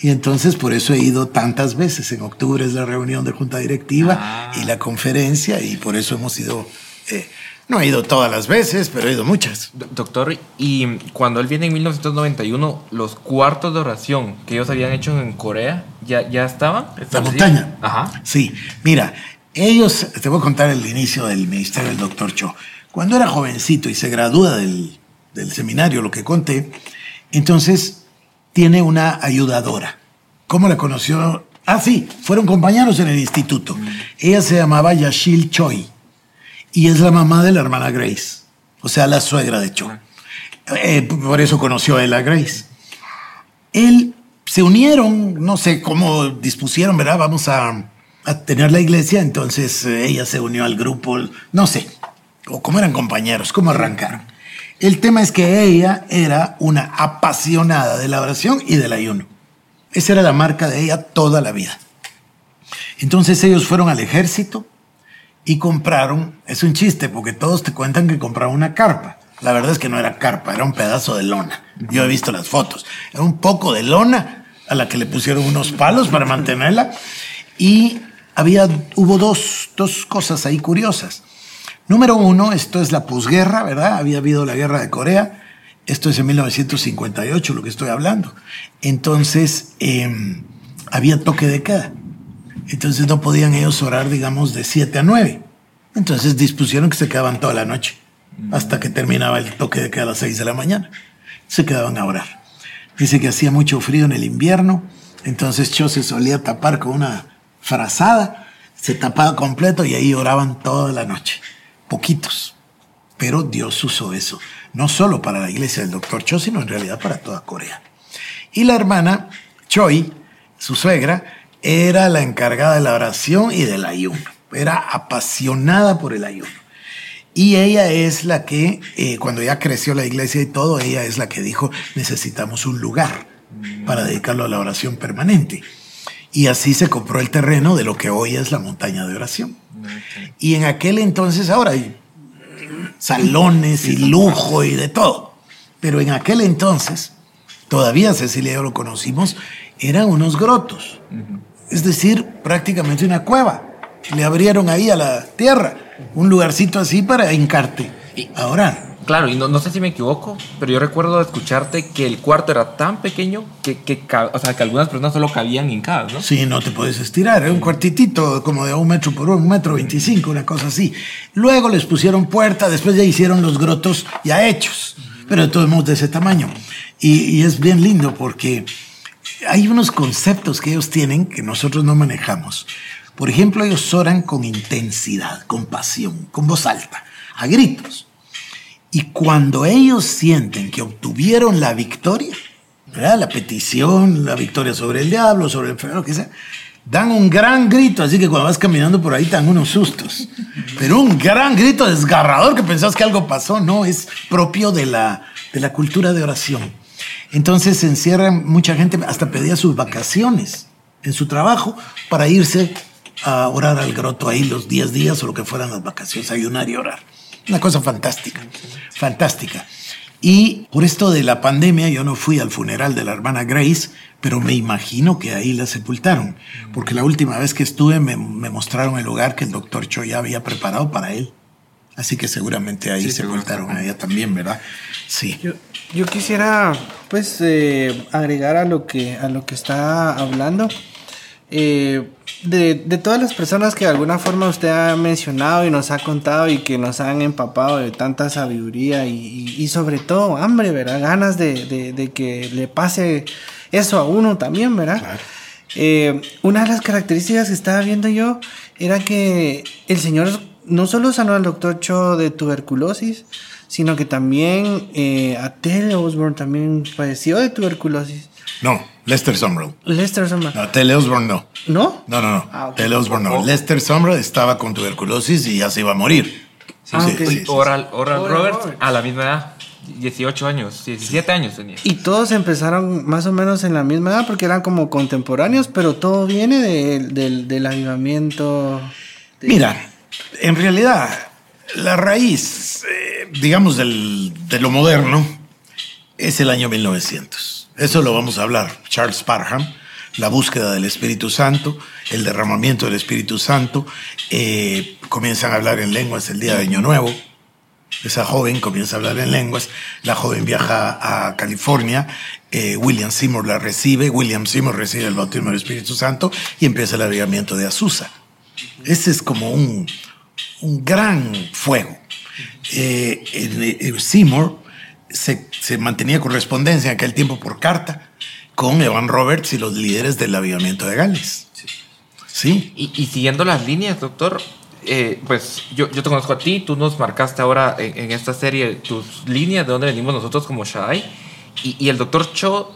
Y entonces por eso he ido tantas veces. En octubre es la reunión de junta directiva Ah. y la conferencia y por eso hemos ido, eh, no he ido todas las veces, pero he ido muchas. Do- Doctor, y cuando él viene en 1991, los cuartos de oración que ellos habían hecho en Corea, ¿ya, ya estaban? La montaña. Ajá. Sí, mira, ellos, te voy a contar el inicio del ministerio del doctor Cho. Cuando era jovencito y se gradúa del, del seminario, lo que conté, entonces tiene una ayudadora. ¿Cómo la conoció? Ah, sí, fueron compañeros en el instituto. Ella se llamaba Yashil Choi y es la mamá de la hermana Grace, o sea, la suegra de Cho. Eh, por eso conoció a él Grace él se unieron, no sé cómo dispusieron, ¿verdad? Vamos a tener la iglesia, entonces eh, ella se unió al grupo, no sé, o cómo eran compañeros, cómo arrancaron. El tema es que ella era una apasionada de la oración y del ayuno. Esa era la marca de ella toda la vida. Entonces ellos fueron al ejército y compraron, es un chiste porque todos te cuentan que compraron una carpa. La verdad es que no era carpa, era un pedazo de lona. Yo he visto las fotos. Era un poco de lona a la que le pusieron unos palos para mantenerla y había, hubo dos, dos cosas ahí curiosas. Número uno, esto es la posguerra, ¿verdad? Había habido la guerra de Corea. Esto es en 1958 lo que estoy hablando. Entonces, em, había toque de queda. Entonces no podían ellos orar, digamos, de 7 a 9. Entonces dispusieron que se quedaban toda la noche, hasta que terminaba el toque de queda a las 6 de la mañana. Se quedaban a orar. Dice que hacía mucho frío en el invierno, entonces Cho se solía tapar con una frazada, se tapaba completo y ahí oraban toda la noche. Poquitos. Pero Dios usó eso, no solo para la iglesia del doctor Cho, sino en realidad para toda Corea. Y la hermana Choi, su suegra, era la encargada de la oración y del ayuno. Era apasionada por el ayuno. Y ella es la que, eh, cuando ya creció la iglesia y todo, ella es la que dijo, necesitamos un lugar para dedicarlo a la oración permanente. Y así se compró el terreno de lo que hoy es la montaña de oración. Y en aquel entonces, ahora hay salones y lujo y de todo. Pero en aquel entonces, todavía Cecilia y yo lo conocimos, eran unos grotos es decir, prácticamente una cueva. Le abrieron ahí a la tierra un lugarcito así para hincarte a orar. Claro, y no, sé si me equivoco, pero yo recuerdo escucharte que el cuarto era tan pequeño que, que, o sea, que algunas personas solo cabían hincadas, ¿no? Sí, no te puedes estirar, era un cuartitito como de un metro por un metro veinticinco, una cosa así. Luego les pusieron puerta, después ya hicieron los grotos ya hechos, pero de todos modos de ese tamaño. Y, y es bien lindo porque hay unos conceptos que ellos tienen que nosotros no manejamos. Por ejemplo, ellos oran con intensidad, con pasión, con voz alta, a gritos. Y cuando ellos sienten que obtuvieron la victoria, la petición, la victoria sobre el diablo, sobre el enfermo, lo que sea, dan un gran grito, así que cuando vas caminando por ahí te dan unos sustos. Pero un gran grito desgarrador que pensás que algo pasó, no, es propio de la, de la cultura de oración. Entonces se encierra mucha gente, hasta pedía sus vacaciones en su trabajo para irse a orar al groto ahí los 10 días o lo que fueran las vacaciones, ayunar y orar. Una cosa fantástica, fantástica. Y por esto de la pandemia yo no fui al funeral de la hermana Grace, pero me imagino que ahí la sepultaron, porque la última vez que estuve me, mostraron el lugar que el doctor Cho había preparado para él. Así que seguramente ahí sepultaron a ella también, ¿verdad? Sí. Yo quisiera, pues, eh, agregar a lo que a lo que está hablando. Eh, de, todas las personas que de alguna forma usted ha mencionado y nos ha contado y que nos han empapado de tanta sabiduría y, sobre todo hambre, ¿verdad? Ganas de, que le pase eso a uno también, ¿verdad? Eh, una de las características que estaba viendo yo era que el Señor no solo sanó al doctor Cho de tuberculosis, sino que también eh, a Tele Osborne también padeció de tuberculosis. No, Lester Summerall. Lester Summerall. No, Tele Osborne no. ¿No? No, no, no. Ah, Tele Osborne no. Lester Summerall estaba con tuberculosis y ya se iba a morir. Sí, ah, sí, Oral, Oral, Roberts, a la misma edad. 18 años, 17 años tenía. Y todos empezaron más o menos en la misma edad porque eran como contemporáneos, pero todo viene del avivamiento. Mira, en realidad la raíz, eh, digamos, del, de lo moderno es el año 1900. Eso lo vamos a hablar. Charles Parham, la búsqueda del Espíritu Santo, el derramamiento del Espíritu Santo. Eh, comienzan a hablar en lenguas el día de Año Nuevo. Esa joven comienza a hablar en lenguas. La joven viaja a California. Eh, William Seymour la recibe. William Seymour recibe el bautismo del Espíritu Santo y empieza el avivamiento de Azusa. Ese es como un, un gran fuego. Eh, eh, Seymour se, se, mantenía correspondencia en aquel tiempo por carta con Evan Roberts y los líderes del avivamiento de Gales. Sí. Y, siguiendo las líneas, doctor, eh, pues yo, yo, te conozco a ti, tú nos marcaste ahora en, esta serie tus líneas de dónde venimos nosotros como Shaddai. Y, y el doctor Cho,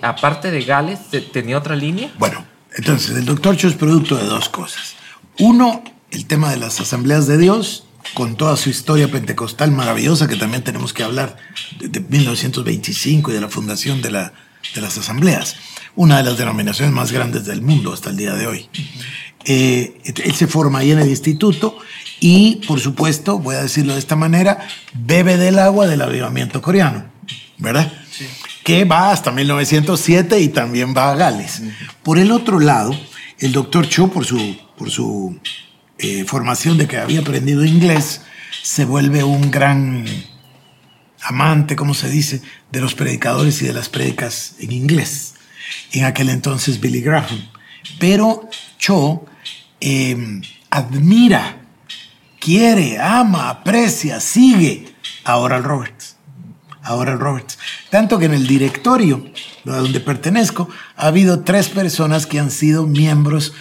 aparte de Gales, ¿tenía otra línea? Bueno, Entonces, el doctor Cho es producto de dos cosas. Uno, el tema de las asambleas de Dios, con toda su historia pentecostal maravillosa, que también tenemos que hablar de, 1925 y de la fundación de, la, de, las asambleas, una de las denominaciones más grandes del mundo hasta el día de hoy. Eh, él se forma ahí en el instituto y, por supuesto, voy a decirlo de esta manera, bebe del agua del avivamiento coreano, ¿verdad? Que va hasta 1907 y también va a Gales. Por el otro lado, el doctor Cho, por su, por su eh, formación de que había aprendido inglés, se vuelve un gran amante, como se dice, de los predicadores y de las prédicas en inglés. En aquel entonces Billy Graham. Pero Cho em, admira, quiere, ama, aprecia, sigue a Oral Roberts. A Oral Roberts. Tanto que en el directorio donde pertenezco ha habido tres personas que han sido miembros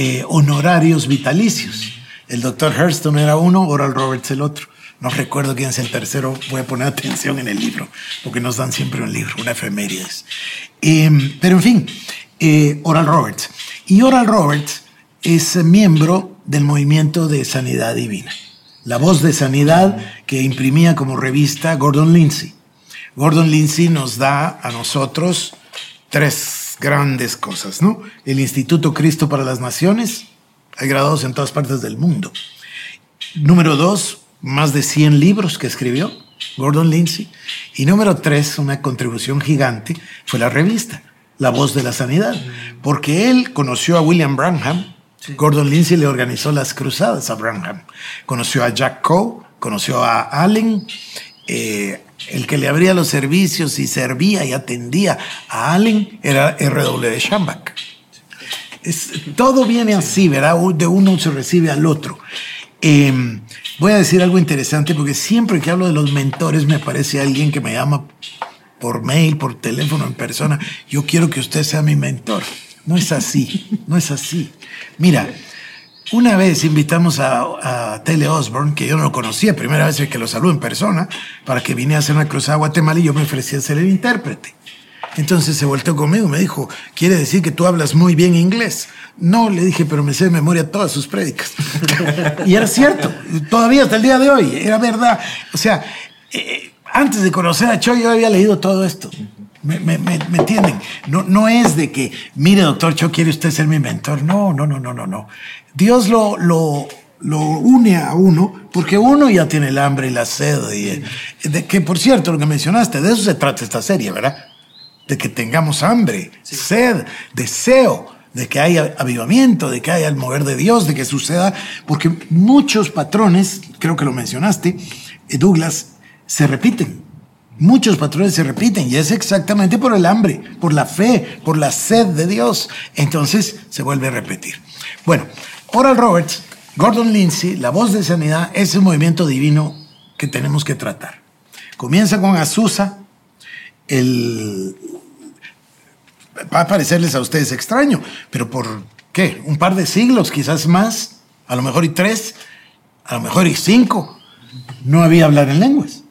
eh, honorarios vitalicios. El doctor Hurston era uno, Oral Roberts el otro. No recuerdo quién es el tercero, voy a poner atención en el libro, porque nos dan siempre un libro, una efemérides. Em, pero en fin, eh, Oral Roberts. Y Oral Roberts es miembro del movimiento de Sanidad Divina. La voz de sanidad que imprimía como revista Gordon Lindsay. Gordon Lindsay nos da a nosotros tres grandes cosas, ¿no? El Instituto Cristo para las Naciones, hay graduados en todas partes del mundo. Número dos, más de 100 libros que escribió Gordon Lindsay. Y número tres, una contribución gigante, fue la revista, La Voz de la Sanidad, porque él conoció a William Branham, Gordon Lindsay le organizó las cruzadas a Branham, conoció a Jack Coe, conoció a Allen, eh, el que le abría los servicios y servía y atendía a Allen era R.W. Schambach. Es, todo viene así, ¿verdad? De uno se recibe al otro. Em, voy a decir algo interesante porque siempre que hablo de los mentores me aparece alguien que me llama por mail, por teléfono, en persona. Yo quiero que usted sea mi mentor. No es así, no es así. Mira, una vez invitamos a, a Tele Osborne, que yo no lo conocía, primera vez que lo saludo en persona, para que viniera a hacer una cruzada a Guatemala y yo me ofrecí a ser el intérprete. Entonces se volteó conmigo y me dijo, ¿quiere decir que tú hablas muy bien inglés? No, le dije, pero me sé de memoria todas sus prédicas. (laughs) y era cierto, todavía hasta el día de hoy, era verdad. O sea, eh, antes de conocer a Cho yo había leído todo esto. ¿Me, me, me, entienden? No, no es de que, mire, doctor Cho, ¿quiere usted ser mi mentor? No, no, no, no, no, no. Dios lo, lo, lo une a uno porque uno ya tiene el hambre y la sed. Y, de que, por cierto, lo que mencionaste, de eso se trata esta serie, ¿verdad? De que tengamos hambre, sed, deseo, de que haya avivamiento, de que haya el mover de Dios, de que suceda, porque muchos patrones, creo que lo mencionaste, eh, Douglas, se repiten. Muchos patrones se repiten y es exactamente por el hambre, por la fe, por la sed de Dios. Entonces se vuelve a repetir. Bueno, Oral Roberts, Gordon Lindsay, la voz de sanidad, es un movimiento divino que tenemos que tratar. Comienza con Azusa, el... va a parecerles a ustedes extraño, pero por qué, un par de siglos, quizás más, a lo mejor y tres, a lo mejor y cinco, no había hablar en lenguas.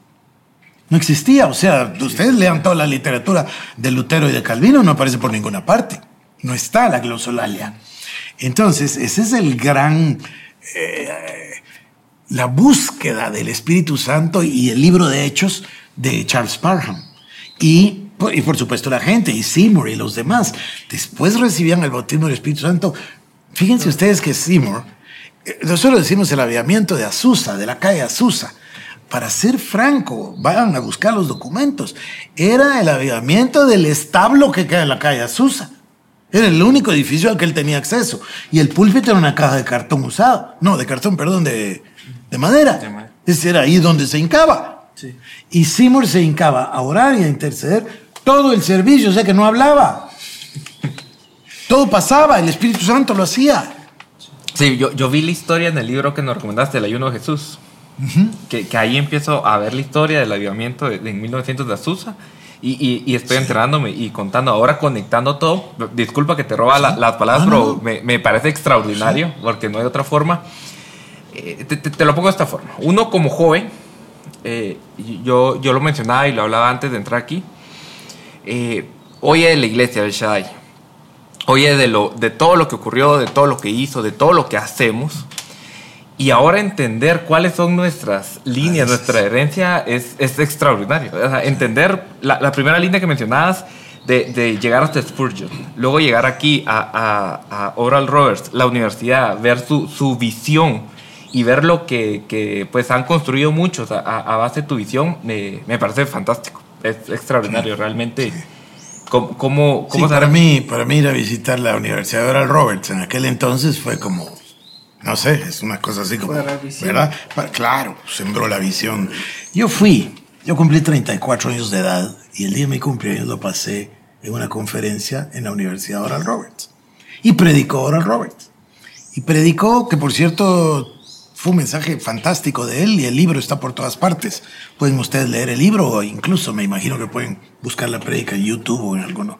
No existía, o sea, ustedes lean toda la literatura de Lutero y de Calvino, no aparece por ninguna parte. No está la glosolalia. Entonces, ese es el gran... Eh, la búsqueda del Espíritu Santo y el libro de Hechos de Charles Parham. Y, y por supuesto la gente, y Seymour y los demás. Después recibían el bautismo del Espíritu Santo. Fíjense ustedes que Seymour, eh, nosotros decimos el aviamiento de Azusa, de la calle Azusa. Para ser franco, vayan a buscar los documentos. Era el avivamiento del establo que queda en la calle Azusa. Era el único edificio al que él tenía acceso. Y el púlpito era una caja de cartón usado. No, de cartón, perdón, de, madera. Ese era ahí donde se hincaba. Y Seymour se hincaba a orar y a interceder todo el servicio, o sea que no hablaba. Todo pasaba, el Espíritu Santo lo hacía. Sí, yo, yo vi la historia en el libro que nos recomendaste, El ayuno de Jesús. Que, ahí empiezo a ver la historia del avivamiento de, de 1900 de Azusa y, estoy enterándome y contando, ahora conectando todo. Disculpa que te roba las palabras, pero Me, parece extraordinario porque no hay otra forma. Eh, te, lo pongo de esta forma. Uno como joven, eh, yo, yo lo mencionaba y lo hablaba antes de entrar aquí, eh, oye de la iglesia del Shaddai, oye de, lo, de todo lo que ocurrió, de todo lo que hizo, de todo lo que hacemos. Y ahora entender cuáles son nuestras líneas, nuestra herencia es, es extraordinario. O sea, entender la, la primera línea que mencionabas de, de, llegar hasta Spurgeon, luego llegar aquí a, a, a, Oral Roberts, la universidad, ver su, su visión y ver lo que, que, pues han construido muchos a, a base de tu visión, me, me, parece fantástico. Es extraordinario, realmente. ¿Cómo, cómo, cómo sí, para, mí, para mí ir a visitar la Universidad de Oral Roberts en aquel entonces fue como, no sé, es una cosa así como, ¿verdad? Claro, sembró la visión. Yo fui, yo cumplí 34 años de edad y el día de mi cumpleaños lo pasé en una conferencia en la Universidad Oral Roberts. Y predicó Oral Roberts. Y predicó, que por cierto fue un mensaje fantástico de él y el libro está por todas partes. Pueden ustedes leer el libro o incluso me imagino que pueden buscar la prédica en YouTube o en alguno.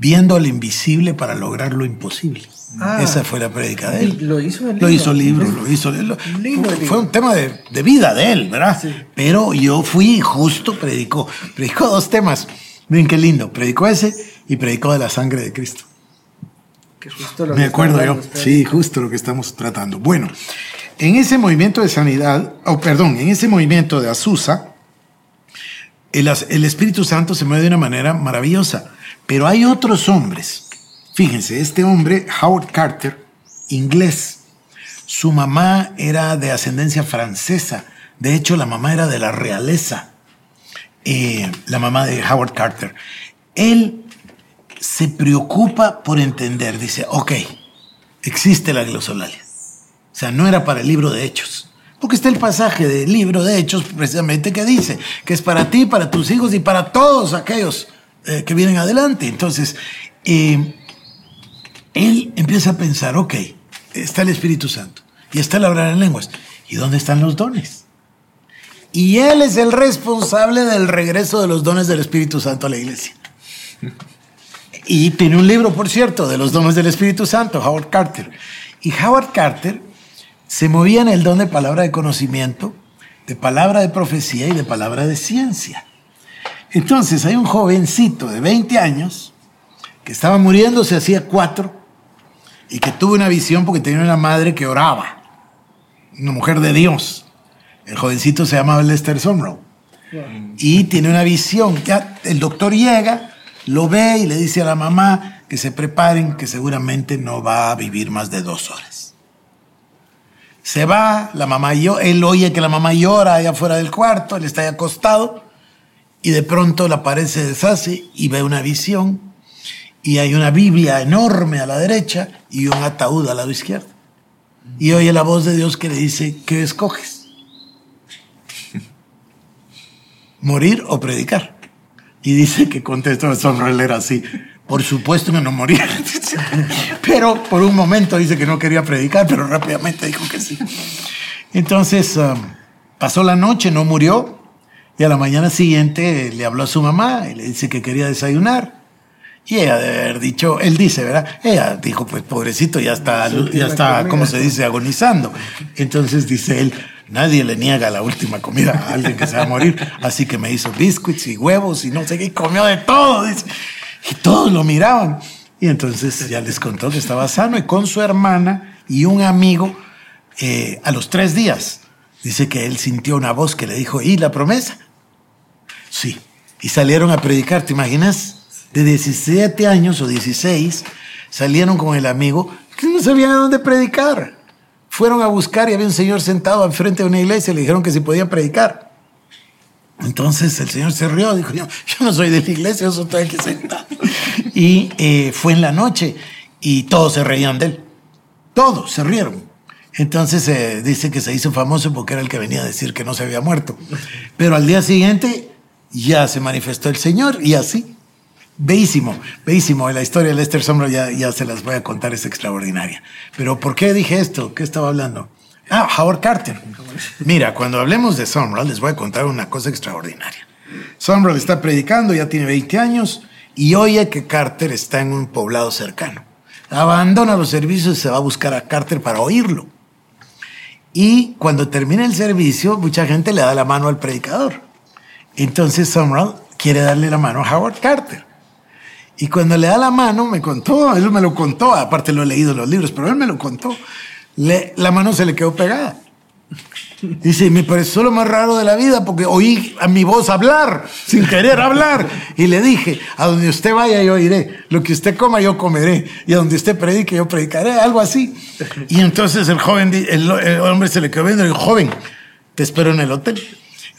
Viendo al invisible para lograr lo imposible. Ah, Esa fue la prédica de él. Lo hizo el libro. Lo hizo el libro, lo hizo el libro. Fue, un tema de, de, vida de él, ¿verdad? Sí. Pero yo fui y justo predicó. Predicó dos temas. Miren qué lindo. Predicó ese y predicó de la sangre de Cristo. Que justo lo Me acuerdo yo. Sí, justo lo que estamos tratando. Bueno, en ese movimiento de sanidad, o oh, perdón, en ese movimiento de Azusa, el, el Espíritu Santo se mueve de una manera maravillosa. Pero hay otros hombres. Fíjense, este hombre, Howard Carter, inglés, su mamá era de ascendencia francesa. De hecho, la mamá era de la realeza. Eh, la mamá de Howard Carter. Él se preocupa por entender, dice, ok, existe la glosolalia. O sea, no era para el libro de Hechos. Porque está el pasaje del libro de Hechos precisamente que dice que es para ti, para tus hijos y para todos aquellos eh, que vienen adelante. Entonces, eh, él empieza a pensar, ok, está el Espíritu Santo y está el hablar en lenguas. ¿Y dónde están los dones? Y él es el responsable del regreso de los dones del Espíritu Santo a la iglesia. Y tiene un libro, por cierto, de los dones del Espíritu Santo, Howard Carter. Y Howard Carter se movía en el don de palabra de conocimiento, de palabra de profecía y de palabra de ciencia. Entonces hay un jovencito de 20 años que estaba muriéndose hacía cuatro y que tuvo una visión porque tenía una madre que oraba, una mujer de Dios. El jovencito se llamaba Lester Sumrall. Y tiene una visión. Ya el doctor llega, lo ve y le dice a la mamá que se preparen, que seguramente no va a vivir más de dos horas. Se va, la mamá llora, él oye que la mamá llora allá afuera del cuarto, él está ahí acostado y de pronto la pared se deshace y ve una visión y hay una Biblia enorme a la derecha y un ataúd al lado izquierdo. Y oye la voz de Dios que le dice, ¿qué escoges? (laughs) ¿Morir o predicar? Y dice que contestó, sonreír era así, por supuesto que no moría. (laughs) pero por un momento dice que no quería predicar, pero rápidamente dijo que sí. Entonces um, pasó la noche, no murió, y a la mañana siguiente le habló a su mamá y le dice que quería desayunar. Y ella de haber dicho, él dice, ¿verdad? Ella dijo, pues pobrecito, ya está, ya está, ¿cómo se dice? Agonizando. Entonces dice él, nadie le niega la última comida a alguien que se va a morir, así que me hizo biscuits y huevos y no sé qué, y comió de todo, dice. Y todos lo miraban. Y entonces ya les contó que estaba sano y con su hermana y un amigo eh, a los tres días. Dice que él sintió una voz que le dijo, ¿y la promesa? Sí. Y salieron a predicar, ¿te imaginas? De 17 años o 16, salieron con el amigo que no sabían a dónde predicar. Fueron a buscar y había un señor sentado enfrente de una iglesia y le dijeron que si podían predicar. Entonces el Señor se rió, dijo, yo, yo no soy de la iglesia, yo estoy aquí sentado. Y eh, fue en la noche y todos se reían de él. Todos se rieron. Entonces eh, dice que se hizo famoso porque era el que venía a decir que no se había muerto. Pero al día siguiente ya se manifestó el Señor y así. Bellísimo, bellísimo. La historia de Lester Sombra ya, ya se las voy a contar, es extraordinaria. Pero ¿por qué dije esto? ¿Qué estaba hablando? Ah, Howard Carter. Mira, cuando hablemos de Sumrall, les voy a contar una cosa extraordinaria. Sumrall está predicando, ya tiene 20 años, y oye que Carter está en un poblado cercano. Abandona los servicios y se va a buscar a Carter para oírlo. Y cuando termina el servicio, mucha gente le da la mano al predicador. Entonces Sumrall quiere darle la mano a Howard Carter. Y cuando le da la mano, me contó, él me lo contó, aparte lo he leído en los libros, pero él me lo contó. La mano se le quedó pegada. Dice, me pareció lo más raro de la vida porque oí a mi voz hablar, sin querer hablar. Y le dije, a donde usted vaya yo iré, lo que usted coma yo comeré, y a donde usted predique yo predicaré, algo así. Y entonces el joven, el, el hombre se le quedó viendo dijo, joven, te espero en el hotel.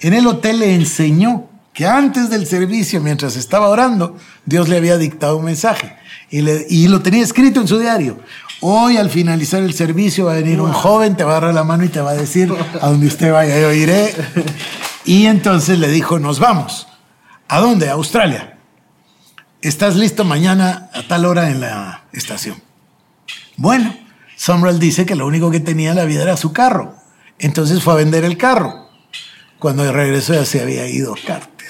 En el hotel le enseñó que antes del servicio, mientras estaba orando, Dios le había dictado un mensaje y, le- y lo tenía escrito en su diario. Hoy al finalizar el servicio va a venir un joven, te va a agarrar la mano y te va a decir, a donde usted vaya yo iré. Y entonces le dijo, nos vamos. ¿A dónde? A Australia. Estás listo mañana a tal hora en la estación. Bueno, Sumrall dice que lo único que tenía en la vida era su carro. Entonces fue a vender el carro. Cuando regresó ya se había ido Carter.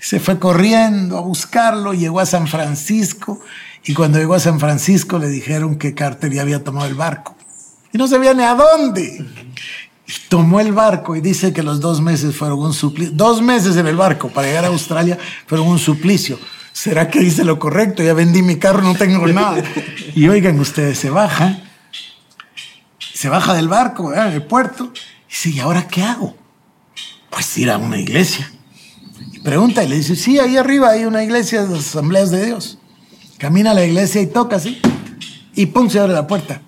Se fue corriendo a buscarlo, llegó a San Francisco y cuando llegó a San Francisco le dijeron que Carter ya había tomado el barco. Y no sabía ni a dónde. Y tomó el barco y dice que los dos meses fueron un suplicio. Dos meses en el barco para llegar a Australia fueron un suplicio. ¿Será que hice lo correcto? Ya vendí mi carro, no tengo nada. Y oigan, ustedes se baja, se baja del barco, ¿verdad? el puerto, dice, ¿y ahora qué hago? Pues ir a una iglesia. Y pregunta y le dice, sí, ahí arriba hay una iglesia de las asambleas de Dios. Camina a la iglesia y toca así. Y pum, se abre la puerta.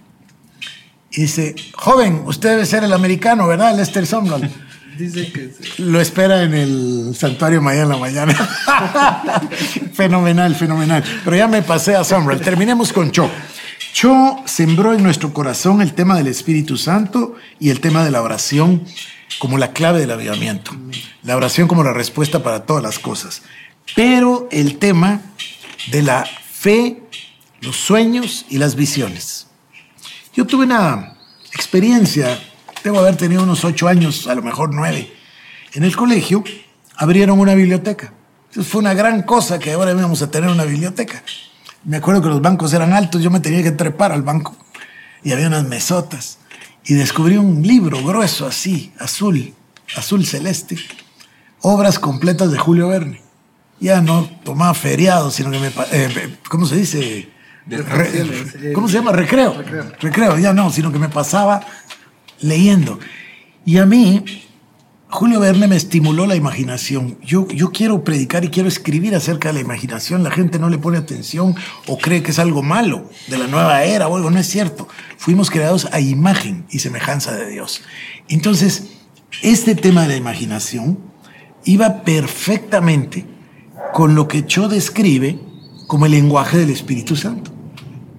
Y dice, joven, usted debe ser el americano, ¿verdad? Lester Sumrall. (laughs) Dice que sí. Lo espera en el santuario mañana en la mañana. (laughs) fenomenal, fenomenal. Pero ya me pasé a Sumrall. Terminemos con Cho. Cho sembró en nuestro corazón el tema del Espíritu Santo y el tema de la oración como la clave del avivamiento. La oración como la respuesta para todas las cosas. Pero el tema de la fe, los sueños y las visiones. Yo tuve una experiencia, debo haber tenido unos ocho años, a lo mejor nueve. En el colegio abrieron una biblioteca. Entonces fue una gran cosa que ahora íbamos a tener una biblioteca. Me acuerdo que los bancos eran altos, yo me tenía que trepar al banco y había unas mesotas. Y descubrí un libro grueso así, azul, azul celeste, obras completas de Julio Verne. Ya no tomaba feriado, sino que me... eh, ¿Cómo se dice? Re- eh, ¿Cómo se llama? Recreo. recreo. Recreo, ya no, sino que me pasaba leyendo. Y a mí, Julio Verne me estimuló la imaginación. Yo, yo quiero predicar y quiero escribir acerca de la imaginación. La gente no le pone atención o cree que es algo malo de la nueva era o algo. No es cierto. Fuimos creados a imagen y semejanza de Dios. Entonces, este tema de la imaginación iba perfectamente con lo que Cho describe como el lenguaje del Espíritu Santo.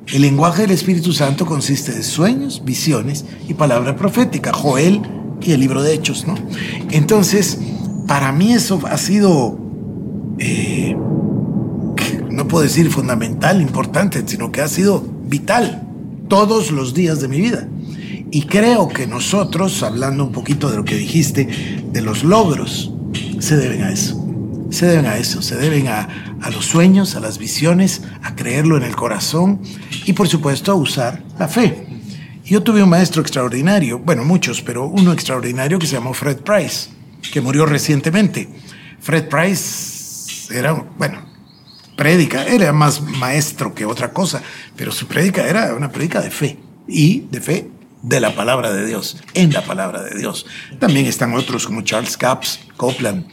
El lenguaje del Espíritu Santo consiste de sueños, visiones y palabra profética, Joel y el libro de Hechos, ¿no? Entonces, para mí eso ha sido, eh, no puedo decir fundamental, importante, sino que ha sido vital todos los días de mi vida. Y creo que nosotros, hablando un poquito de lo que dijiste, de los logros, se deben a eso. Se deben a eso, se deben a, a los sueños, a las visiones, a creerlo en el corazón y por supuesto a usar la fe. Yo tuve un maestro extraordinario, bueno, muchos, pero uno extraordinario que se llamó Fred Price, que murió recientemente. Fred Price era, bueno, prédica, era más maestro que otra cosa, pero su prédica era una prédica de fe y de fe de la palabra de Dios, en la palabra de Dios. También están otros como Charles Capps, Copeland,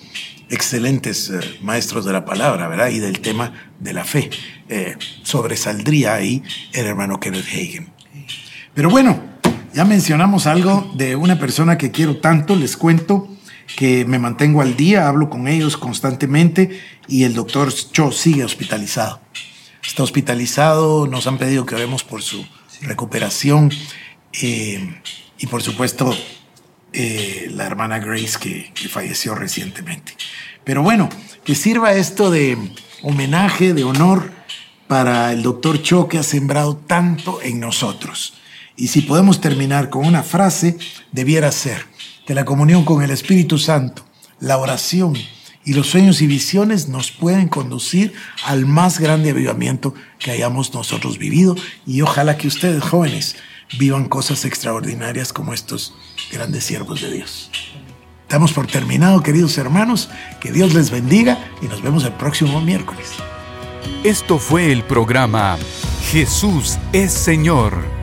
excelentes eh, maestros de la palabra, ¿verdad? Y del tema de la fe. Eh, sobresaldría ahí el hermano Kenneth Hagen. Pero bueno, ya mencionamos algo de una persona que quiero tanto, les cuento que me mantengo al día, hablo con ellos constantemente y el doctor Cho sigue hospitalizado. Está hospitalizado, nos han pedido que oremos por su recuperación eh, y por supuesto eh, la hermana Grace que, que falleció recientemente. Pero bueno, que sirva esto de homenaje, de honor para el doctor Cho que ha sembrado tanto en nosotros. Y si podemos terminar con una frase, debiera ser que la comunión con el Espíritu Santo, la oración y los sueños y visiones nos pueden conducir al más grande avivamiento que hayamos nosotros vivido. Y ojalá que ustedes jóvenes vivan cosas extraordinarias como estos grandes siervos de Dios. Damos por terminado, queridos hermanos. Que Dios les bendiga y nos vemos el próximo miércoles. Esto fue el programa Jesús es Señor